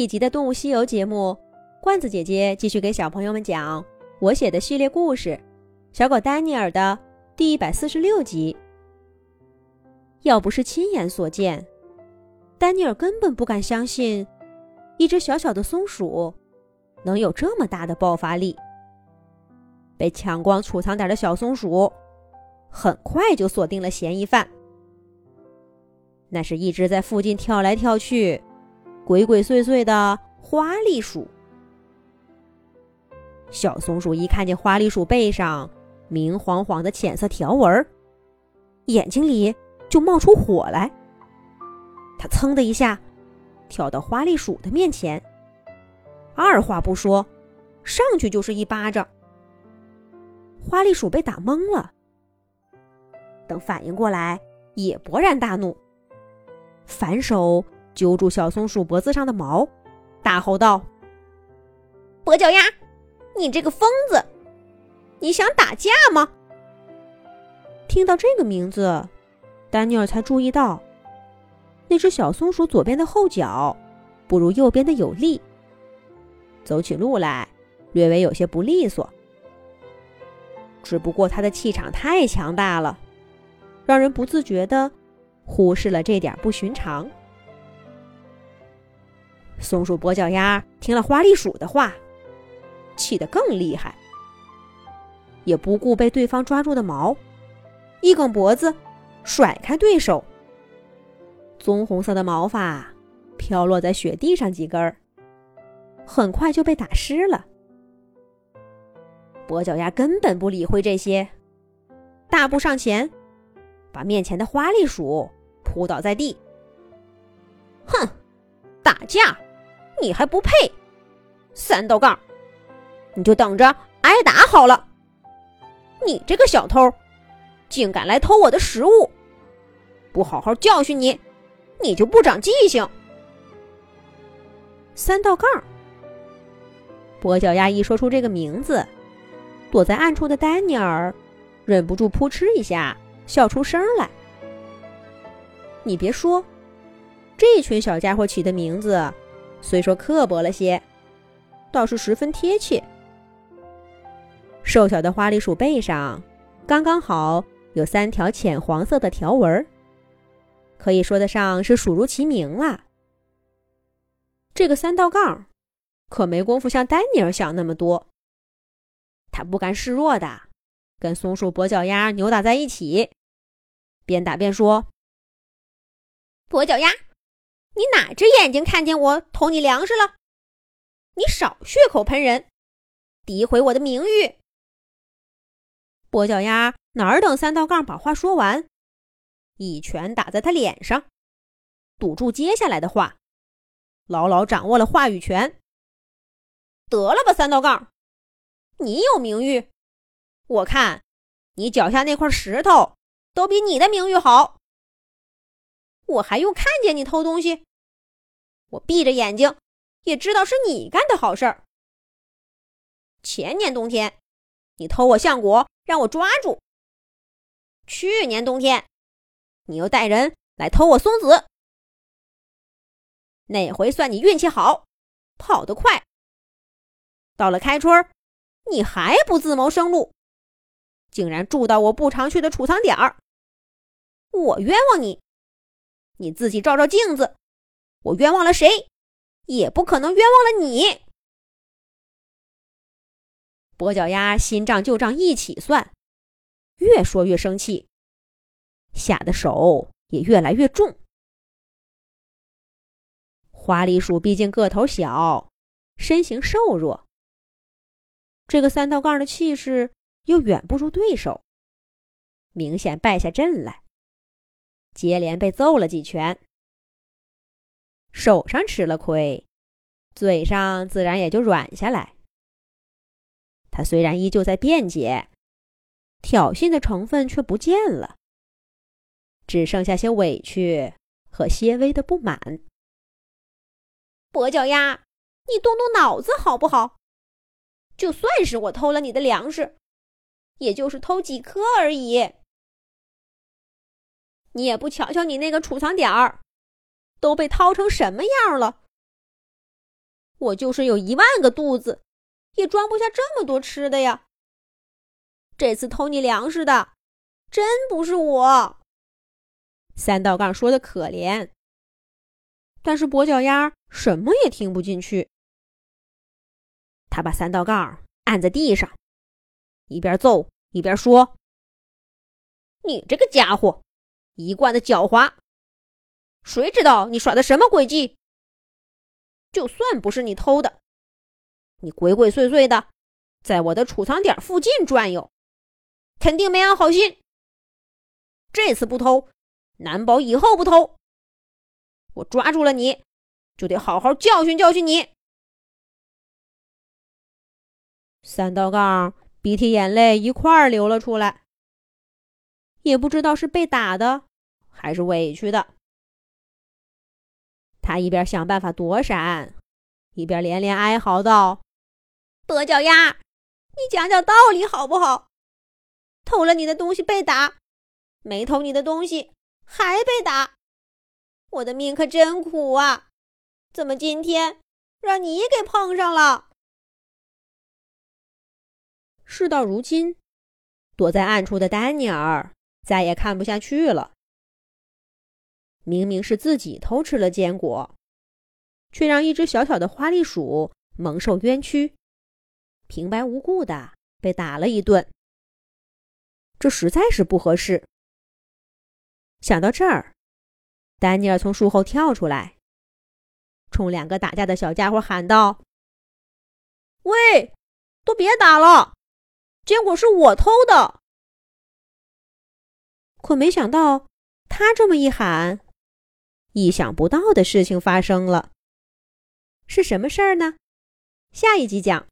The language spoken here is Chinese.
一集的《动物西游》节目，罐子姐姐继续给小朋友们讲我写的系列故事《小狗丹尼尔》的第一百四十六集。要不是亲眼所见，丹尼尔根本不敢相信，一只小小的松鼠能有这么大的爆发力。被抢光储藏点的小松鼠，很快就锁定了嫌疑犯。那是一只在附近跳来跳去、鬼鬼祟祟的花栗鼠。小松鼠一看见花栗鼠背上明晃晃的浅色条纹，眼睛里就冒出火来。它噌的一下跳到花栗鼠的面前，二话不说，上去就是一巴掌。花栗鼠被打懵了，等反应过来，也勃然大怒，反手揪住小松鼠脖子上的毛，大吼道：“跛脚鸭，你这个疯子，你想打架吗？”听到这个名字，丹尼尔才注意到，那只小松鼠左边的后脚不如右边的有力，走起路来略微有些不利索。只不过他的气场太强大了，让人不自觉的忽视了这点不寻常。松鼠跛脚鸭听了花栗鼠的话，气得更厉害，也不顾被对方抓住的毛，一梗脖子，甩开对手。棕红色的毛发飘落在雪地上几根儿，很快就被打湿了。跛脚鸭根本不理会这些，大步上前，把面前的花栗鼠扑倒在地。哼，打架，你还不配！三道杠，你就等着挨打好了！你这个小偷，竟敢来偷我的食物！不好好教训你，你就不长记性！三道杠，跛脚鸭一说出这个名字。躲在暗处的丹尼尔忍不住扑哧一下笑出声来。你别说，这群小家伙起的名字虽说刻薄了些，倒是十分贴切。瘦小的花栗鼠背上刚刚好有三条浅黄色的条纹，可以说得上是数如其名了。这个三道杠可没工夫像丹尼尔想那么多。他不甘示弱的，跟松鼠跛脚鸭扭打在一起，边打边说：“跛脚鸭，你哪只眼睛看见我偷你粮食了？你少血口喷人，诋毁我的名誉！”跛脚鸭哪儿等三道杠把话说完，一拳打在他脸上，堵住接下来的话，牢牢掌握了话语权。得了吧，三道杠！你有名誉，我看你脚下那块石头都比你的名誉好。我还用看见你偷东西？我闭着眼睛也知道是你干的好事儿。前年冬天，你偷我橡果，让我抓住；去年冬天，你又带人来偷我松子。那回算你运气好，跑得快。到了开春。你还不自谋生路，竟然住到我不常去的储藏点儿，我冤枉你！你自己照照镜子，我冤枉了谁，也不可能冤枉了你。跛脚鸭新账旧账一起算，越说越生气，下的手也越来越重。花栗鼠毕竟个头小，身形瘦弱。这个三道杠的气势又远不如对手，明显败下阵来，接连被揍了几拳，手上吃了亏，嘴上自然也就软下来。他虽然依旧在辩解，挑衅的成分却不见了，只剩下些委屈和些微的不满。跛脚鸭，你动动脑子好不好？就算是我偷了你的粮食，也就是偷几颗而已。你也不瞧瞧你那个储藏点儿，都被掏成什么样了？我就是有一万个肚子，也装不下这么多吃的呀。这次偷你粮食的，真不是我。三道杠说的可怜，但是跛脚鸭什么也听不进去。他把三道杠按在地上，一边揍一边说：“你这个家伙，一贯的狡猾，谁知道你耍的什么诡计？就算不是你偷的，你鬼鬼祟祟的在我的储藏点附近转悠，肯定没安好心。这次不偷。”难保以后不偷。我抓住了你，就得好好教训教训你。三道杠鼻涕眼泪一块儿流了出来，也不知道是被打的还是委屈的。他一边想办法躲闪，一边连连哀嚎道：“跛脚鸭，你讲讲道理好不好？偷了你的东西被打，没偷你的东西。”还被打，我的命可真苦啊！怎么今天让你给碰上了？事到如今，躲在暗处的丹尼尔再也看不下去了。明明是自己偷吃了坚果，却让一只小小的花栗鼠蒙受冤屈，平白无故的被打了一顿，这实在是不合适。想到这儿，丹尼尔从树后跳出来，冲两个打架的小家伙喊道：“喂，都别打了！坚果是我偷的。”可没想到，他这么一喊，意想不到的事情发生了。是什么事儿呢？下一集讲。